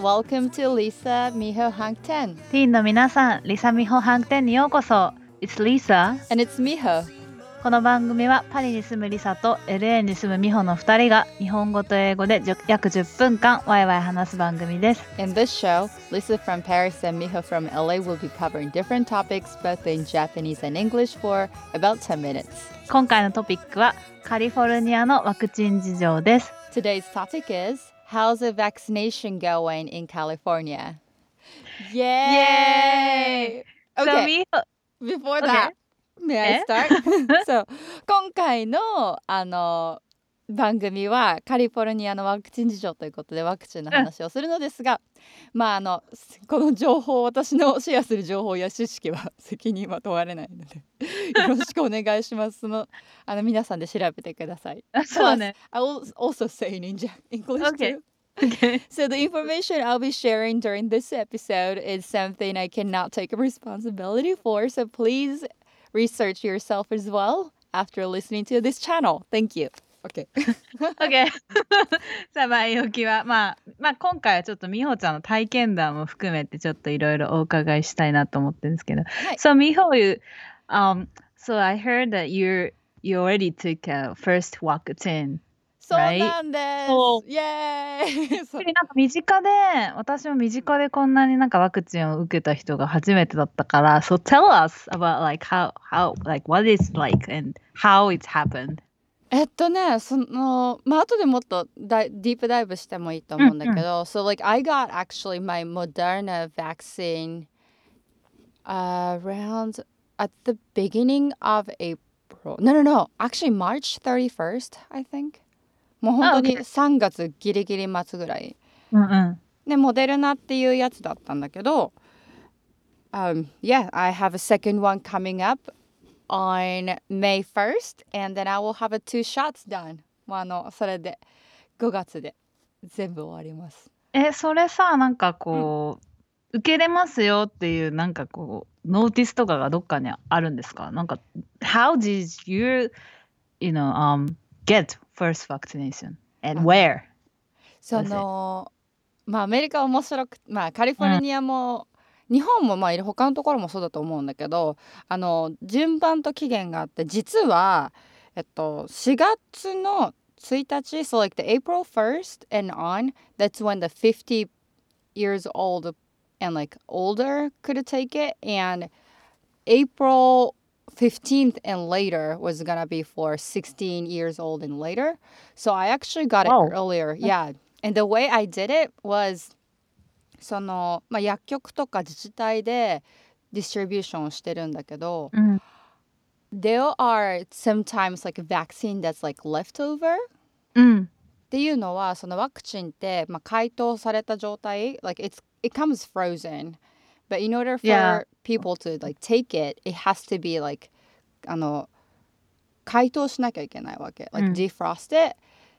welcome to Lisa Miho Hangten. ティーンの皆さん、リサミホハンテンにようこそ。It's Lisa. And it's Miho. この番組はパリに住むリサと LA に住むミホの2人が日本語と英語で約10分間ワイワイ話す番組です。In this show, Lisa from Paris and Miho from LA will be covering different topics both in Japanese and English for about 10 minutes. 今回のトピックはカリフォルニアのワクチン事情です。Today's topic is How's the vaccination going in California? Yay! So, Okay, ミホ before Okay. that, may I え start? so, 今回のあの 番組はカリフォルニアのワクチン事情ということでワクチンの話をするのですが、まああのこの情報私のシェアする情報や知識は責任は問われないのでよろしくお願いします。そのあの皆さんで調べてください。そうね。I will also say in English Okay. too. Okay. So the information I'll be sharing during this episode is something I cannot take responsibility for. So please research yourself as well after listening to this channel. Thank you. Okay. OK さあ前置きは、まあ、まあ今回はちょっと美穂ちゃんの体験談も含めてちょっといろいろお伺いしたいなと思ってるんですけど、はい So 美穂 you um so I heard that you you already took a first vaccine そう?なんです。そイエーイそうなんか身近で私も身近でこんなになんかワクチンを受けた人が初めてだったから So tell us about like how how like what it's like and how it's happened えっとね、そのまあ後でもっとダイディープダイブしてもいいと思うんだけど、so like I got actually my Moderna vaccine around at the beginning of April. No, no, no. Actually March 31st, I think. もう本当に3月ギリギリ末ぐらい。うんうんで、モデルナっていうやつだったんだけど、um, yeah, I have a second one coming up on May 1st, and then I will have two shots done. もうあの、それで5月で全部終わります。え、それさ、なんかこう、受けれますよっていう、なんかこう、ノーティスとかがどっかにあるんですか？なんか、How did you, you know, um, get first vaccination? And あ where? その、まあアメリカは面白く、まあカリフォルニアも、日本もまあいる他のところもそうだと思うんだけど、あの、順番と期限があって、実は、えっと、4月の1日、so like the April 1st and on, that's when the 50 years old and like older could take it, and April 15th and later was gonna be for 16 years old and later. So I actually got it Wow. earlier. Yeah. And the way I did it was その、まあ、薬局とか自治体でディストリビューションをしてるんだけど、うん。there are sometimes like a vaccine that's like leftover うん。っていうのはそのワクチンって、まあ、解凍された状態 like it's it comes frozen but in order for Yeah. people to like take it it has to be like あの解凍しなきゃいけないわけ like うん defrost it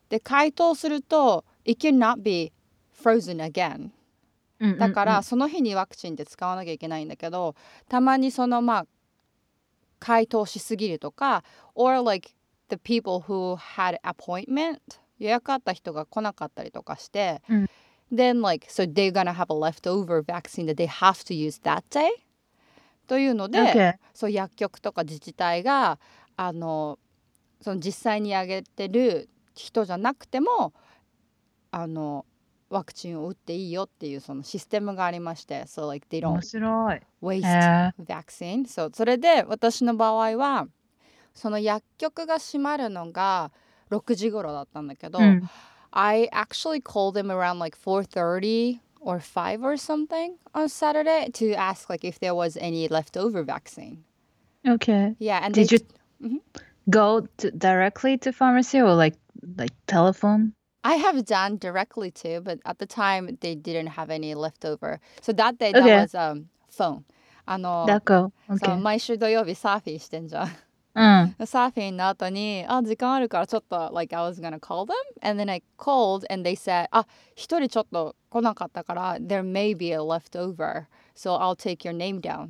で解凍すると it cannot be frozen again うんだから、その日にワクチンって使わなきゃいけないんだけどたまにそのまあ解凍しすぎるとか or like the people who had appointment 予約あった人が来なかったりとかして、うん then like so they're gonna have a leftover vaccine that they have to use that day というので、Okay. そう薬局とか自治体があのその実際にあげてる人じゃなくてもあのワクチンを打っていいよっていうそのシステムがありまして so like they 面 don't 白い。waste へ vaccine そうそれで私の場合はその薬局が閉まるのが6時頃だったんだけど、うん。I actually called them around like 4:30 or 5 or something on Saturday to ask like if there was any leftover vaccine. Okay. Yeah, and Did they, you go to, directly to pharmacy or like like telephone? I have done directly too, but at the time they didn't have any leftover. So that day that Okay. was um phone. あの、だこ。そう Okay. 毎週土曜日サーフィンしてんじゃん。うん。サーフィンの後に、あ、時間あるからちょっと、like I was gonna call them. And then I called and they said, あ、一人ちょっと来なかったから、there may be a leftover. So I'll take your name down. っ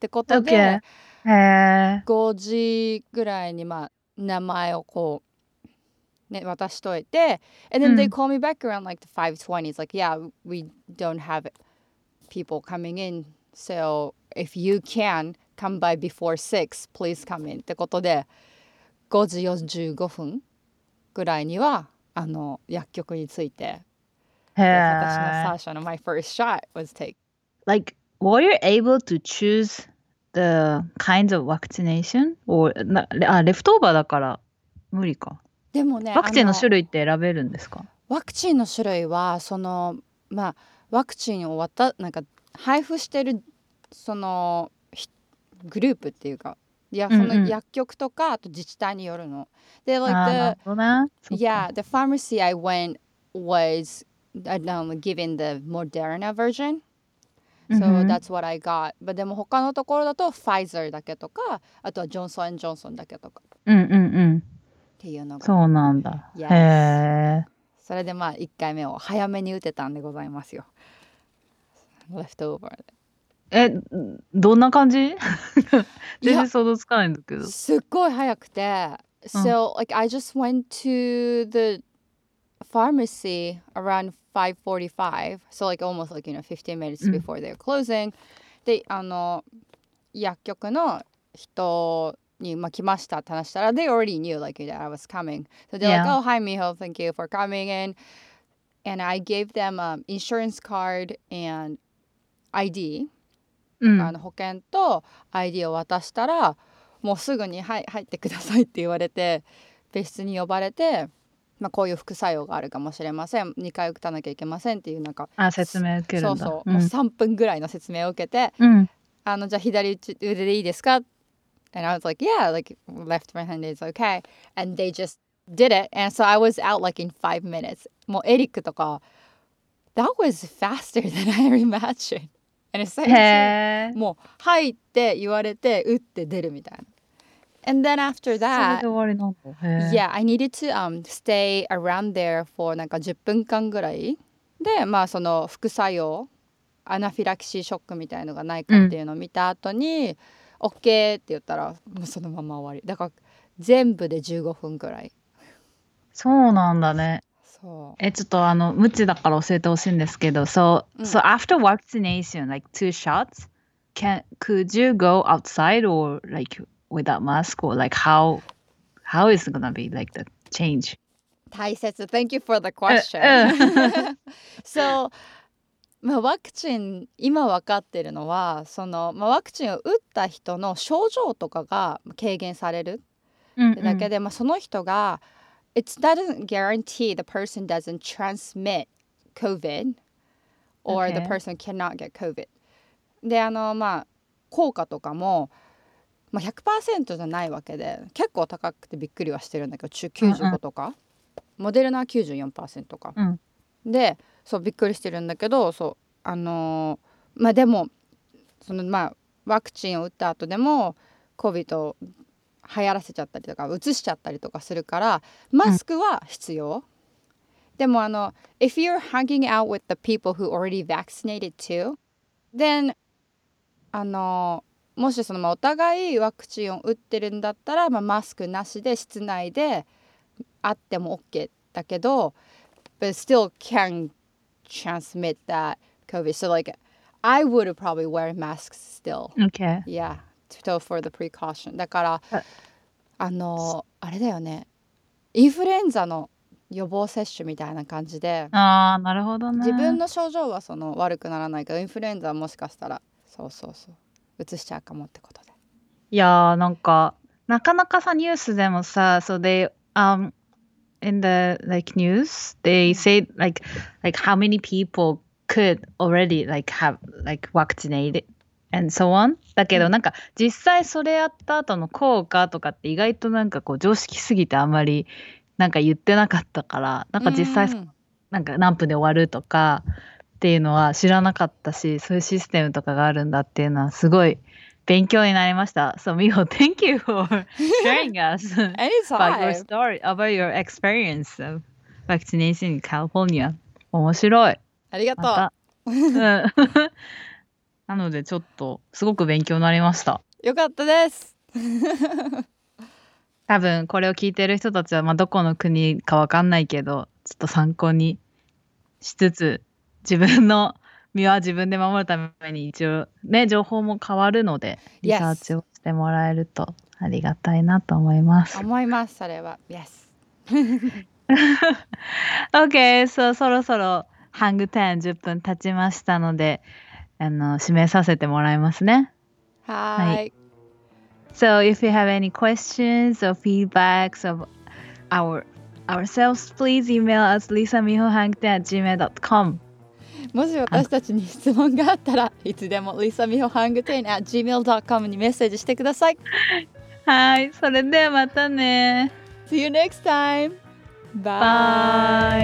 てことで、 Okay. へえ。 5時ぐらいにまあ名前をこう ね、渡しといて and then they うん call me back around like the 5:20 it's like yeah we don't have people coming in so if you can come by before 6 please come in ってことで5時45分ぐらいにはあの薬局に着いて私のえ。最初の my first shot was take Like, were you able to choose the kinds of vaccination? Or なあ、レフトオーバーだから無理か。でもねワクチンのあ種類って選べるんですか？ワクチンの種類はそのまあワクチンをわたなんか配布してるそのひグループっていうかいやその薬局とかあと自治体によるの。で、like the yeah the pharmacy I went was I don't know, given the Moderna version. うん So うん that's what I got. But でも他のところだと Pfizer だけとかあとはジョンソンジョンソンだけとかうんうんうん。っていうのがそうなんだ。へえ。それでまあ1回目を早めに打てたんでございますよ。レフトオーバーで。え、どんな感じい全や然想像つかないんだけど。すっごい早くて。So like I just went to the pharmacy around 5:45 so like almost like you know 15 minutes うん before they're closing であの薬局の人に、まあ、来ましたって話したら they already knew like that I was coming so they're like Yeah. oh hi Miho thank you for coming in and I gave them an insurance card and ID うん。あの保険と ID を渡したらもうすぐに「はい入ってください」って言われて別室に呼ばれて、まあ、こういう副作用があるかもしれません2回打たなきゃいけませんっていうなんかあ、説明受けるだ。そうんそう、んもう3分ぐらいの説明を受けてうん。「あのじゃあ左腕でいいですか?」And I was like, yeah, like left right hand is okay. And they just did it. And so I was out like in five minutes. もうエリックとか、That was faster than I imagined. And it's like。もう入って言われて打って出るみたいな。And then after that, yeah, I needed to um, stay around there for なんか10分間ぐらい。で、まあその副作用、アナフィラキシーショックみたいのがないかっていうのを見た後に、OK って言ったらもうそのまま終わり。だから全部で15分ぐらい。そうなんだね。そえ、ちょっとあの、無知だから教えてほしいんですけど、so, うん so after vaccination, like two shots, can, could you go outside or like without mask or like how, how is it gonna be like the change? う。大切。Thank you for the question. う so まあ、ワクチン今分かってるのはその、まあ、ワクチンを打った人の症状とかが軽減されるうんってだけで、まあ、その人が It doesn't guarantee the person doesn't transmit COVID or the person cannot get COVID. であのまあ効果とかも、まあ、100%じゃないわけで結構高くてびっくりはしてるんだけど中95とか、モデルナは94%とか、うん。でそうびっくりしてるんだけどそうあのーまあでもそのまあワクチンを打った後でも COVID を流行らせちゃったりとかうつしちゃったりとかするからマスクは必要、でもあの if you're hanging out with the people who already vaccinated too then あのもしそのまあお互いワクチンを打ってるんだったら、まあ、マスクなしで室内であっても OK だけど but still can transmit that COVID. So like I would probably wear masks still. Okay. yeah still for the precaution. だからああのあれだよね。インフルエンザの予防接種みたいな感じでああ、なるほどね。自分の症状はその悪くならないけどインフルエンザはもしかしたらそうそうそううつしちゃうかもってことで。いやーなんかなかなかさニュースでもさ so they um in the like news they say like like how many people could already like have like vaccinated and so on. だけどなんか実際それやった後の効果とかって意外となんかこう常識すぎてあんまりなんか言ってなかったからなんか実際うん。なんか何分で終わるとかっていうのは知らなかったしそういうシステムとかがあるんだっていうのはすごい勉強になりました。So Miho, thank you for sharing us about your story, about your experience of vaccination in California. 面白い。ありがとう、また。うんなのでちょっとすごく勉強になりました。よかったです多分これを聞いてる人たちは、まあ、どこの国かわかんないけどちょっと参考にしつつ自分の身は自分で守るために一応ね情報も変わるのでリサーチをしてもらえるとありがたいなと思います。思いますそれは Yes OK、そうそろそろハングタイム10分経ちましたのであの締めさせてもらいますね。はーい So if you have any questions or feedbacks of our ourselves, please email us lisamihohangten at gmail.com. もし私たちに質問があったらいつでも Lisa Miho Hangtain at gmail.com にメッセージしてくださいはい、それではまたね。See you next time! Bye! Bye.